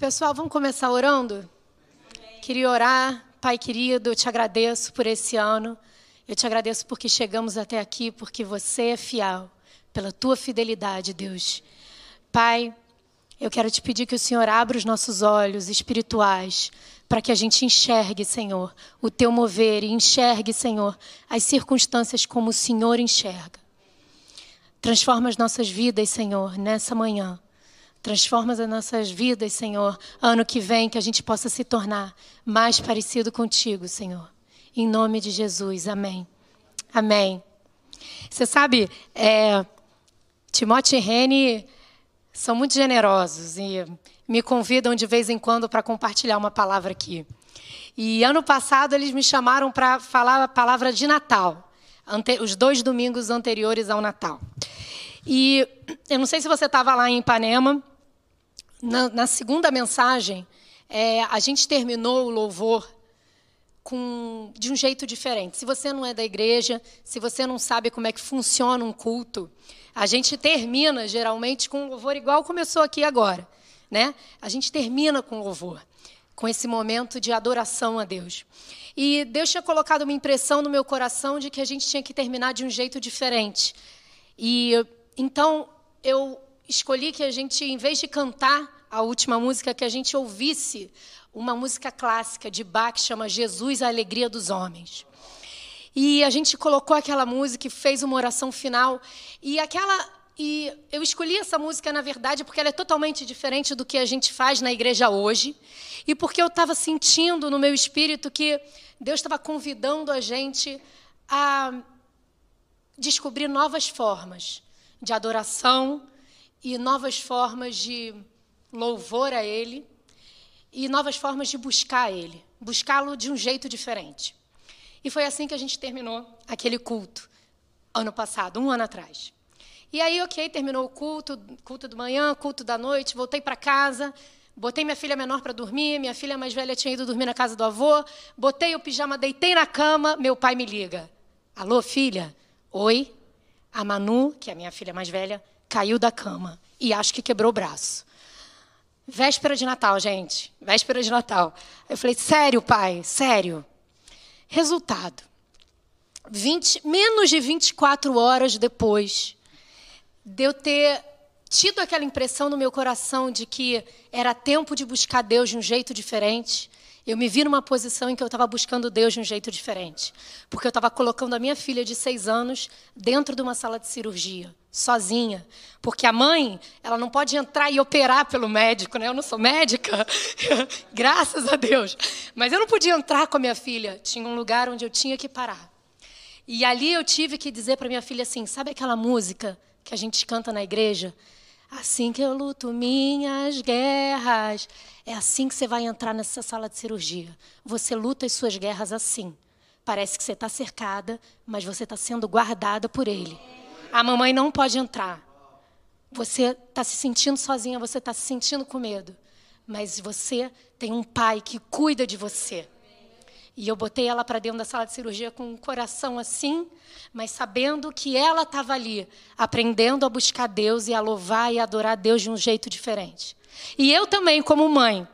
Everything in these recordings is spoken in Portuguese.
Pessoal, vamos começar orando? Queria orar, Pai querido, eu te agradeço por esse ano. Eu te agradeço porque chegamos até aqui, porque você é fiel, pela tua fidelidade, Deus. Pai, eu quero te pedir que o Senhor abra os nossos olhos espirituais para que a gente enxergue, Senhor, o teu mover e enxergue, Senhor, as circunstâncias como o Senhor enxerga. Transforma as nossas vidas, Senhor, nessa manhã Transforma as nossas vidas, Senhor. Ano que vem, que a gente possa se tornar mais parecido contigo, Senhor. Em nome de Jesus. Amém. Amém. Você sabe, é, Timóteo e Rene são muito generosos e me convidam de vez em quando para compartilhar uma palavra aqui. E ano passado eles me chamaram para falar a palavra de Natal, os dois domingos anteriores ao Natal. E eu não sei se você estava lá em Ipanema, na, na segunda mensagem, é, a gente terminou o louvor com, de um jeito diferente. Se você não é da igreja, se você não sabe como é que funciona um culto, a gente termina geralmente com um louvor igual começou aqui agora, né? A gente termina com louvor, com esse momento de adoração a Deus. E Deus tinha colocado uma impressão no meu coração de que a gente tinha que terminar de um jeito diferente. E então eu escolhi que a gente, em vez de cantar a última música, que a gente ouvisse uma música clássica de Bach que chama Jesus, a Alegria dos Homens. E a gente colocou aquela música e fez uma oração final. E aquela. E eu escolhi essa música, na verdade, porque ela é totalmente diferente do que a gente faz na igreja hoje. E porque eu estava sentindo no meu espírito que Deus estava convidando a gente a descobrir novas formas de adoração, e novas formas de louvor a Ele e novas formas de buscar Ele, buscá-lo de um jeito diferente. E foi assim que a gente terminou aquele culto, ano passado, um ano atrás. E aí, ok, terminou o culto, culto da manhã, culto da noite, voltei para casa, botei minha filha menor para dormir, minha filha mais velha tinha ido dormir na casa do avô, botei o pijama, deitei na cama, meu pai me liga. Alô, filha? Oi? A Manu, que é a minha filha mais velha, caiu da cama e acho que quebrou o braço. Véspera de Natal, gente. Véspera de Natal. Eu falei, sério, pai? Sério. Resultado. 20, menos de 24 horas depois de eu ter tido aquela impressão no meu coração de que era tempo de buscar Deus de um jeito diferente, eu me vi numa posição em que eu estava buscando Deus de um jeito diferente. Porque eu estava colocando a minha filha de seis anos dentro de uma sala de cirurgia, sozinha. Porque a mãe, ela não pode entrar e operar pelo médico, né? Eu não sou médica, graças a Deus. Mas eu não podia entrar com a minha filha. Tinha um lugar onde eu tinha que parar. E ali eu tive que dizer para minha filha assim: sabe aquela música que a gente canta na igreja? Assim que eu luto minhas guerras. É assim que você vai entrar nessa sala de cirurgia. Você luta as suas guerras assim. Parece que você está cercada, mas você está sendo guardada por ele. A mamãe não pode entrar. Você está se sentindo sozinha, você está se sentindo com medo. Mas você tem um pai que cuida de você. E eu botei ela para dentro da sala de cirurgia com um coração assim, mas sabendo que ela estava ali, aprendendo a buscar Deus e a louvar e adorar Deus de um jeito diferente. E eu também, como mãe,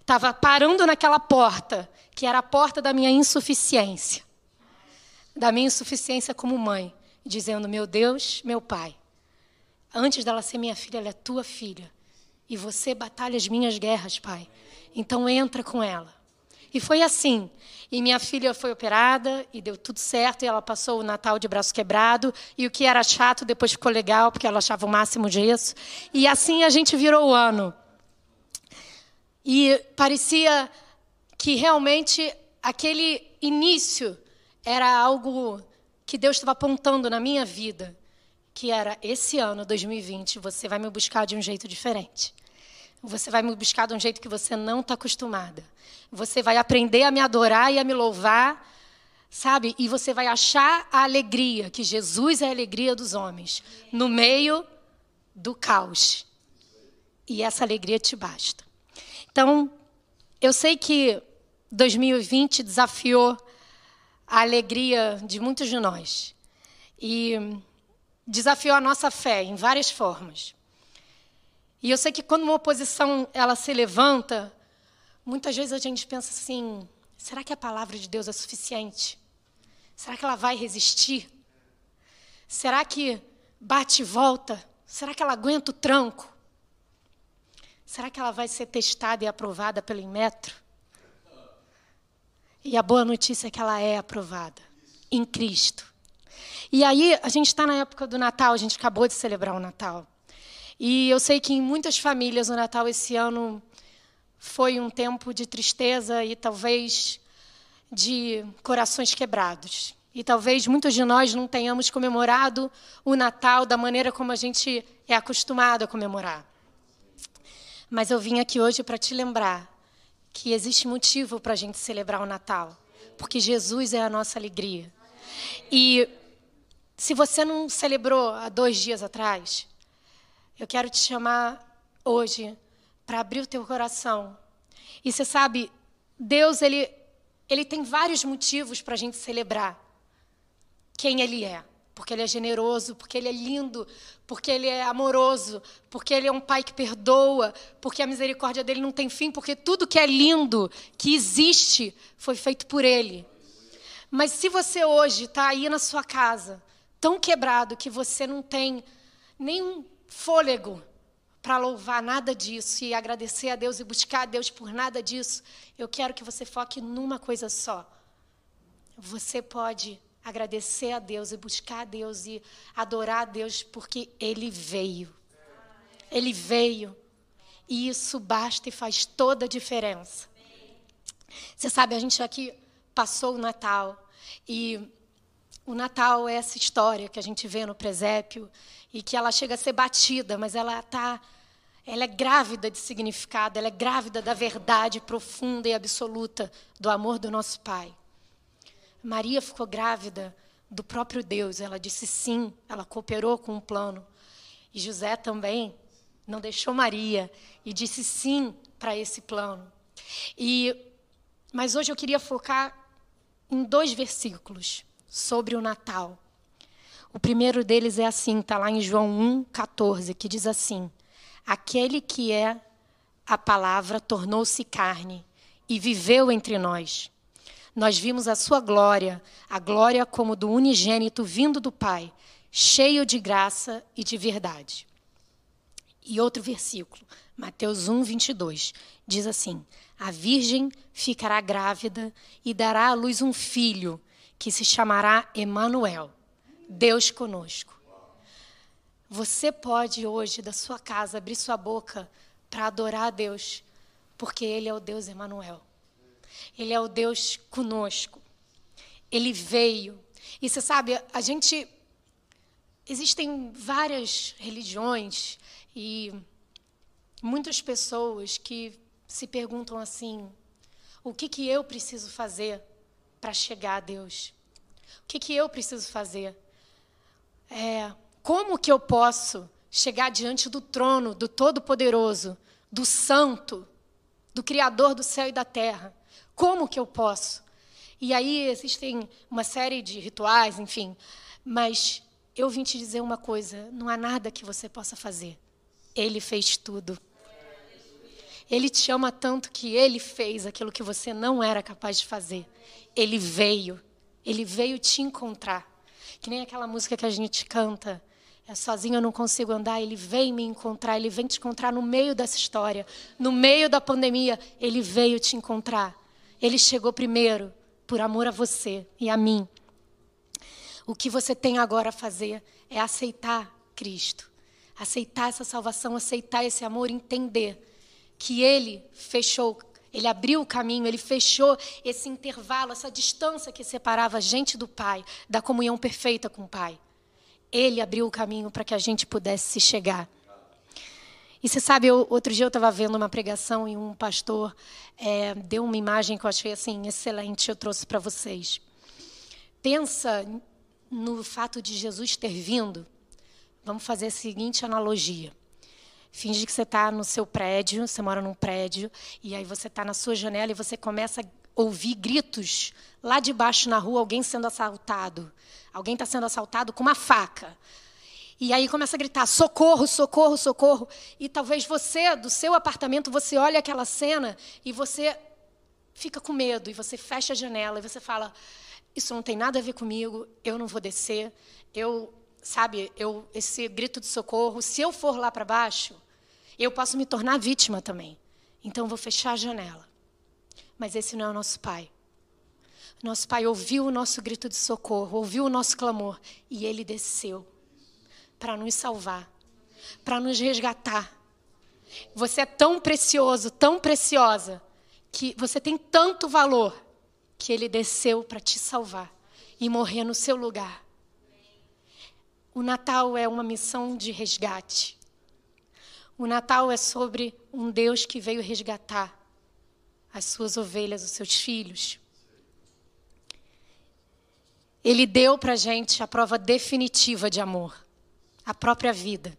estava parando naquela porta, que era a porta da minha insuficiência. Da minha insuficiência como mãe, dizendo: Meu Deus, meu pai, antes dela ser minha filha, ela é tua filha. E você batalha as minhas guerras, pai. Então entra com ela. E foi assim. E minha filha foi operada e deu tudo certo. E ela passou o Natal de braço quebrado. E o que era chato depois ficou legal, porque ela achava o máximo disso. E assim a gente virou o ano. E parecia que realmente aquele início era algo que Deus estava apontando na minha vida, que era esse ano, 2020, você vai me buscar de um jeito diferente. Você vai me buscar de um jeito que você não está acostumada. Você vai aprender a me adorar e a me louvar, sabe? E você vai achar a alegria, que Jesus é a alegria dos homens, no meio do caos. E essa alegria te basta. Então, eu sei que 2020 desafiou a alegria de muitos de nós. E desafiou a nossa fé em várias formas. E eu sei que quando uma oposição ela se levanta, muitas vezes a gente pensa assim: será que a palavra de Deus é suficiente? Será que ela vai resistir? Será que bate e volta? Será que ela aguenta o tranco? Será que ela vai ser testada e aprovada pelo Inmetro? E a boa notícia é que ela é aprovada em Cristo. E aí, a gente está na época do Natal, a gente acabou de celebrar o Natal. E eu sei que em muitas famílias o Natal esse ano foi um tempo de tristeza e talvez de corações quebrados. E talvez muitos de nós não tenhamos comemorado o Natal da maneira como a gente é acostumado a comemorar. Mas eu vim aqui hoje para te lembrar que existe motivo para a gente celebrar o Natal, porque Jesus é a nossa alegria. E se você não celebrou há dois dias atrás, eu quero te chamar hoje para abrir o teu coração. E você sabe, Deus ele ele tem vários motivos para a gente celebrar quem Ele é porque ele é generoso, porque ele é lindo, porque ele é amoroso, porque ele é um pai que perdoa, porque a misericórdia dele não tem fim, porque tudo que é lindo, que existe, foi feito por ele. Mas se você hoje está aí na sua casa, tão quebrado que você não tem nenhum fôlego para louvar nada disso e agradecer a Deus e buscar a Deus por nada disso, eu quero que você foque numa coisa só. Você pode agradecer a Deus e buscar a Deus e adorar a Deus porque Ele veio. Ele veio. E isso basta e faz toda a diferença. Você sabe, a gente aqui passou o Natal e o Natal é essa história que a gente vê no presépio e que ela chega a ser batida, mas ela está ela é grávida de significado, ela é grávida da verdade profunda e absoluta do amor do nosso Pai. Maria ficou grávida do próprio Deus. Ela disse sim, ela cooperou com o plano. E José também não deixou Maria e disse sim para esse plano. E mas hoje eu queria focar em dois versículos sobre o Natal. O primeiro deles é assim, está lá em João 1, 14, que diz assim: Aquele que é a palavra tornou-se carne e viveu entre nós. Nós vimos a sua glória, a glória como do unigênito vindo do Pai, cheio de graça e de verdade. E outro versículo, Mateus 1, 22, diz assim: A virgem ficará grávida e dará à luz um filho, que se chamará Emanuel, Deus conosco. Você pode hoje, da sua casa, abrir sua boca para adorar a Deus, porque Ele é o Deus Emanuel. Ele é o Deus conosco. Ele veio. E você sabe, a gente. Existem várias religiões e muitas pessoas que se perguntam assim: o que, que eu preciso fazer para chegar a Deus? O que, que eu preciso fazer? É, como que eu posso chegar diante do trono do Todo-Poderoso, do Santo, do Criador do céu e da terra? Como que eu posso? E aí existem uma série de rituais, enfim. Mas eu vim te dizer uma coisa: não há nada que você possa fazer. Ele fez tudo. Ele te ama tanto que ele fez aquilo que você não era capaz de fazer. Ele veio. Ele veio te encontrar. Que nem aquela música que a gente canta. É sozinho eu não consigo andar, ele vem me encontrar, ele vem te encontrar no meio dessa história, no meio da pandemia, ele veio te encontrar. Ele chegou primeiro por amor a você e a mim. O que você tem agora a fazer é aceitar Cristo, aceitar essa salvação, aceitar esse amor, entender que Ele fechou, Ele abriu o caminho, Ele fechou esse intervalo, essa distância que separava a gente do Pai, da comunhão perfeita com o Pai. Ele abriu o caminho para que a gente pudesse se chegar. E você sabe, eu, outro dia eu estava vendo uma pregação e um pastor é, deu uma imagem que eu achei assim excelente, eu trouxe para vocês. Pensa no fato de Jesus ter vindo. Vamos fazer a seguinte analogia. Finge que você está no seu prédio, você mora num prédio, e aí você está na sua janela e você começa a ouvir gritos lá de baixo na rua, alguém sendo assaltado. Alguém está sendo assaltado com uma faca. E aí começa a gritar: socorro, socorro, socorro. E talvez você, do seu apartamento, você olha aquela cena e você fica com medo e você fecha a janela e você fala: isso não tem nada a ver comigo, eu não vou descer. Eu, sabe, eu esse grito de socorro, se eu for lá para baixo, eu posso me tornar vítima também. Então vou fechar a janela. Mas esse não é o nosso pai. Nosso pai ouviu o nosso grito de socorro, ouviu o nosso clamor e ele desceu para nos salvar, para nos resgatar. Você é tão precioso, tão preciosa, que você tem tanto valor que ele desceu para te salvar e morrer no seu lugar. O Natal é uma missão de resgate. O Natal é sobre um Deus que veio resgatar as suas ovelhas, os seus filhos. Ele deu para a gente a prova definitiva de amor, a própria vida.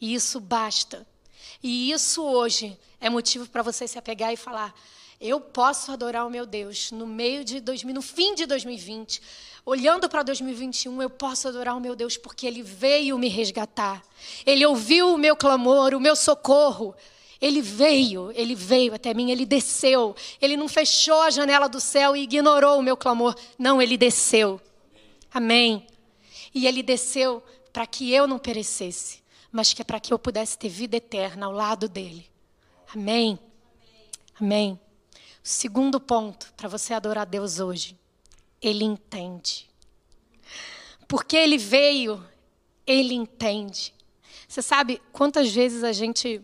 E isso basta. E isso hoje é motivo para você se apegar e falar: eu posso adorar o meu Deus no meio de 2000, no fim de 2020, olhando para 2021, eu posso adorar o meu Deus porque ele veio me resgatar. Ele ouviu o meu clamor, o meu socorro. Ele veio, ele veio até mim, ele desceu. Ele não fechou a janela do céu e ignorou o meu clamor. Não, ele desceu. Amém. E ele desceu para que eu não perecesse, mas que é para que eu pudesse ter vida eterna ao lado dele. Amém. Amém. Segundo ponto para você adorar Deus hoje, ele entende. Porque ele veio, ele entende. Você sabe quantas vezes a gente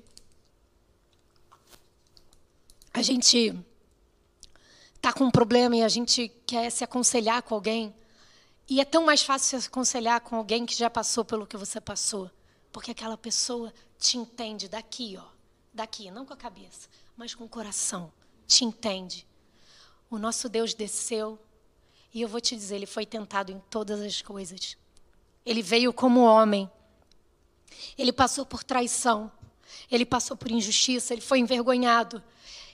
a gente está com um problema e a gente quer se aconselhar com alguém. E é tão mais fácil se aconselhar com alguém que já passou pelo que você passou. Porque aquela pessoa te entende daqui, ó. Daqui, não com a cabeça, mas com o coração. Te entende. O nosso Deus desceu. E eu vou te dizer, ele foi tentado em todas as coisas. Ele veio como homem. Ele passou por traição. Ele passou por injustiça. Ele foi envergonhado.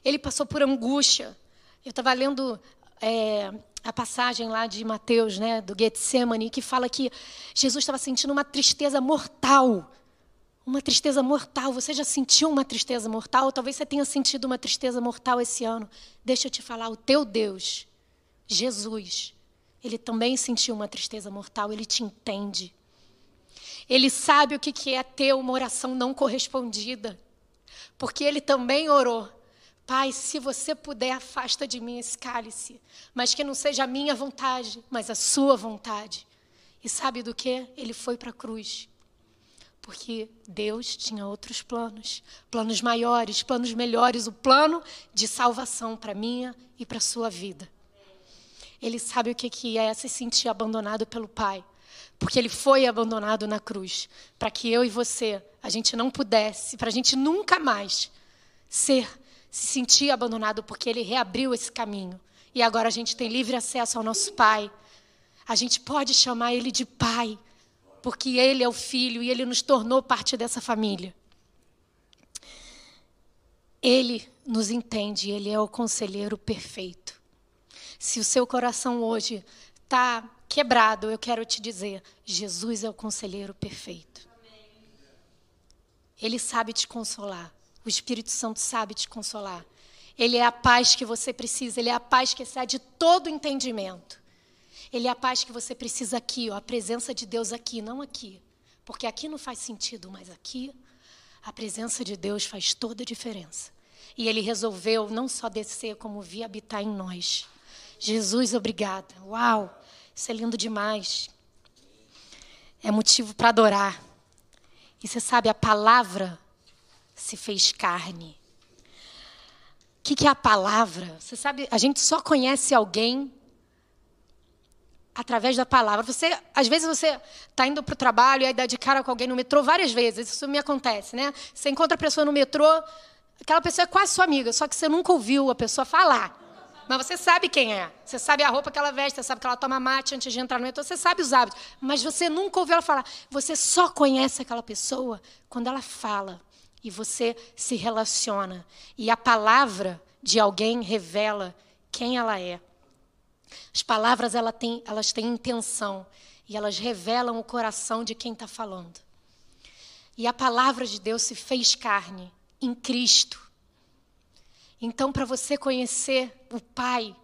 Ele passou por angústia. Eu estava lendo é, a passagem lá de Mateus, né, do Getsemane, que fala que Jesus estava sentindo uma tristeza mortal. Uma tristeza mortal. Você já sentiu uma tristeza mortal? Talvez você tenha sentido uma tristeza mortal esse ano. Deixa eu te falar, o teu Deus, Jesus, ele também sentiu uma tristeza mortal, ele te entende. Ele sabe o que é ter uma oração não correspondida, porque ele também orou. Pai, se você puder, afasta de mim esse cálice, mas que não seja a minha vontade, mas a sua vontade. E sabe do que? Ele foi para a cruz. Porque Deus tinha outros planos, planos maiores, planos melhores, o plano de salvação para minha e para sua vida. Ele sabe o que é se sentir abandonado pelo Pai, porque ele foi abandonado na cruz, para que eu e você, a gente não pudesse, para a gente nunca mais ser se sentir abandonado porque ele reabriu esse caminho. E agora a gente tem livre acesso ao nosso Pai. A gente pode chamar ele de Pai, porque ele é o Filho e ele nos tornou parte dessa família. Ele nos entende, ele é o conselheiro perfeito. Se o seu coração hoje está quebrado, eu quero te dizer: Jesus é o conselheiro perfeito. Ele sabe te consolar. O Espírito Santo sabe te consolar. Ele é a paz que você precisa, ele é a paz que excede todo entendimento. Ele é a paz que você precisa aqui, ó, a presença de Deus aqui, não aqui. Porque aqui não faz sentido, mas aqui a presença de Deus faz toda a diferença. E ele resolveu não só descer, como vir habitar em nós. Jesus, obrigada. Uau, isso é lindo demais. É motivo para adorar. E você sabe, a palavra se fez carne. O que, que é a palavra? Você sabe, a gente só conhece alguém através da palavra. Você, às vezes você está indo para o trabalho e aí dá de cara com alguém no metrô várias vezes. Isso me acontece, né? Você encontra a pessoa no metrô, aquela pessoa é quase sua amiga, só que você nunca ouviu a pessoa falar. Mas você sabe quem é. Você sabe a roupa que ela veste, você sabe que ela toma mate antes de entrar no metrô, você sabe os hábitos. Mas você nunca ouviu ela falar. Você só conhece aquela pessoa quando ela fala e você se relaciona. E a palavra de alguém revela quem ela é. As palavras ela tem, elas têm intenção e elas revelam o coração de quem está falando. E a palavra de Deus se fez carne em Cristo. Então, para você conhecer o Pai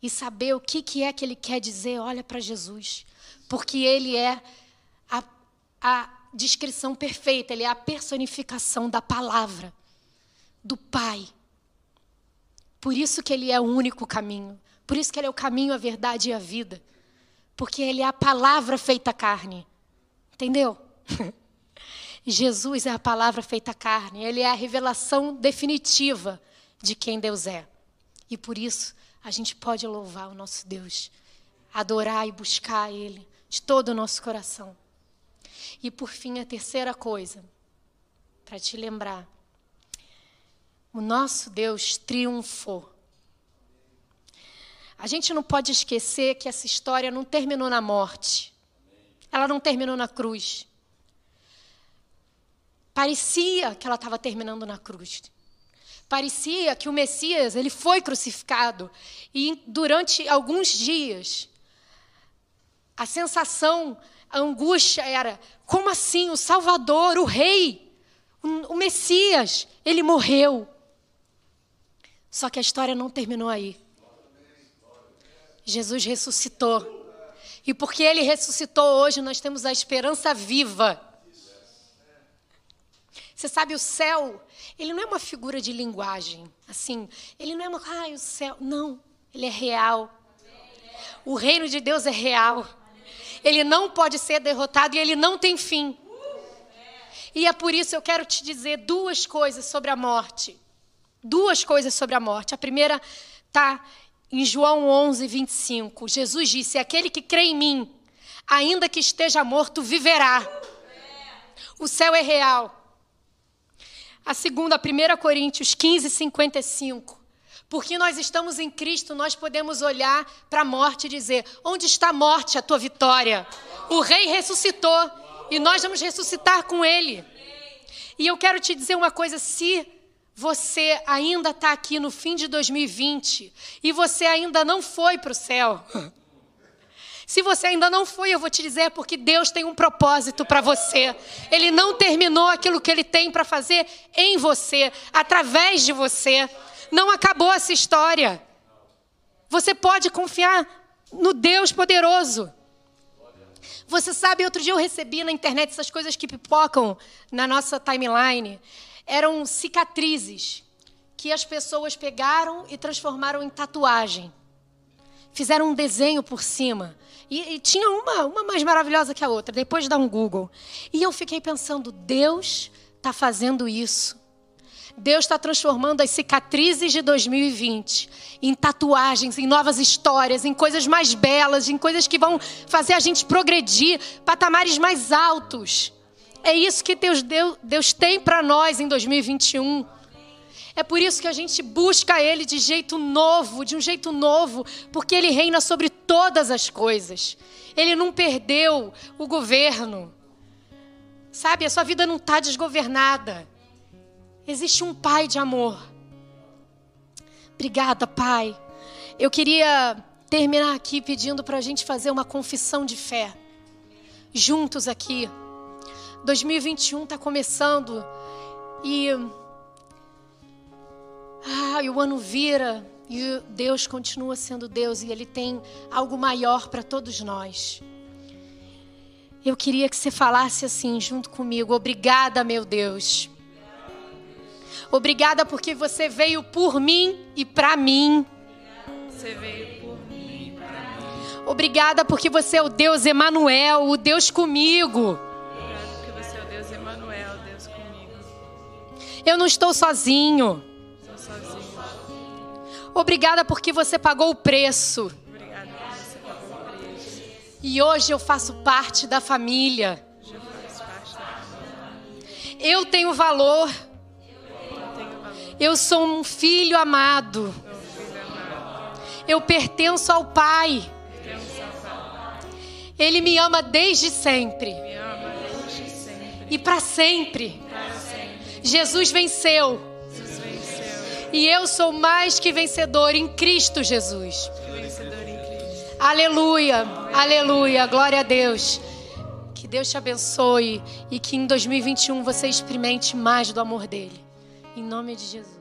e saber o que, que é que Ele quer dizer, olha para Jesus. Porque Ele é a, a descrição perfeita, Ele é a personificação da palavra, do Pai. Por isso que Ele é o único caminho. Por isso que Ele é o caminho, a verdade e a vida. Porque Ele é a palavra feita carne. Entendeu? Jesus é a palavra feita carne. Ele é a revelação definitiva de quem Deus é. E por isso a gente pode louvar o nosso Deus, adorar e buscar Ele de todo o nosso coração. E por fim, a terceira coisa, para te lembrar: o nosso Deus triunfou. A gente não pode esquecer que essa história não terminou na morte, ela não terminou na cruz. Parecia que ela estava terminando na cruz. Parecia que o Messias, ele foi crucificado e durante alguns dias a sensação, a angústia era: como assim o Salvador, o rei, o Messias, ele morreu. Só que a história não terminou aí. Jesus ressuscitou. E porque ele ressuscitou hoje, nós temos a esperança viva você sabe, o céu, ele não é uma figura de linguagem. Assim, ele não é uma. Ai, o céu. Não, ele é real. O reino de Deus é real. Ele não pode ser derrotado e ele não tem fim. E é por isso eu quero te dizer duas coisas sobre a morte. Duas coisas sobre a morte. A primeira está em João 11, 25. Jesus disse: Aquele que crê em mim, ainda que esteja morto, viverá. O céu é real. A segunda, 1 Coríntios 15, 55. Porque nós estamos em Cristo, nós podemos olhar para a morte e dizer: Onde está a morte, a tua vitória? O Rei ressuscitou e nós vamos ressuscitar com Ele. E eu quero te dizer uma coisa: se você ainda está aqui no fim de 2020 e você ainda não foi para o céu, Se você ainda não foi, eu vou te dizer porque Deus tem um propósito para você. Ele não terminou aquilo que ele tem para fazer em você, através de você. Não acabou essa história. Você pode confiar no Deus poderoso. Você sabe, outro dia eu recebi na internet essas coisas que pipocam na nossa timeline. Eram cicatrizes que as pessoas pegaram e transformaram em tatuagem. Fizeram um desenho por cima. E, e, tinha uma, uma mais maravilhosa que a outra, depois de dar um Google. E eu fiquei pensando, Deus está fazendo isso. Deus está transformando as cicatrizes de 2020 em tatuagens, em novas histórias, em coisas mais belas, em coisas que vão fazer a gente progredir, patamares mais altos. É isso que Deus, Deus, Deus tem para nós em 2021. É por isso que a gente busca Ele de jeito novo, de um jeito novo, porque Ele reina sobre todas as coisas. Ele não perdeu o governo. Sabe, a sua vida não está desgovernada. Existe um Pai de amor. Obrigada, Pai. Eu queria terminar aqui pedindo para a gente fazer uma confissão de fé. Juntos aqui. 2021 está começando e ah, e o ano vira e Deus continua sendo Deus e Ele tem algo maior para todos nós. Eu queria que você falasse assim junto comigo: Obrigada, meu Deus. Obrigada porque você veio por mim e para mim. Você veio por mim e para mim. Obrigada porque você é o Deus Emanuel, o Deus comigo. Obrigada porque você é o Deus Emanuel, Deus comigo. Eu não estou sozinho. Obrigada porque você pagou o preço. E hoje eu faço parte da família. Eu tenho valor. Eu sou um filho amado. Eu pertenço ao Pai. Ele me ama desde sempre. E para sempre. Jesus venceu. E eu sou mais que vencedor em Cristo Jesus. Aleluia, aleluia, glória a Deus. Que Deus te abençoe e que em 2021 você experimente mais do amor dele. Em nome de Jesus.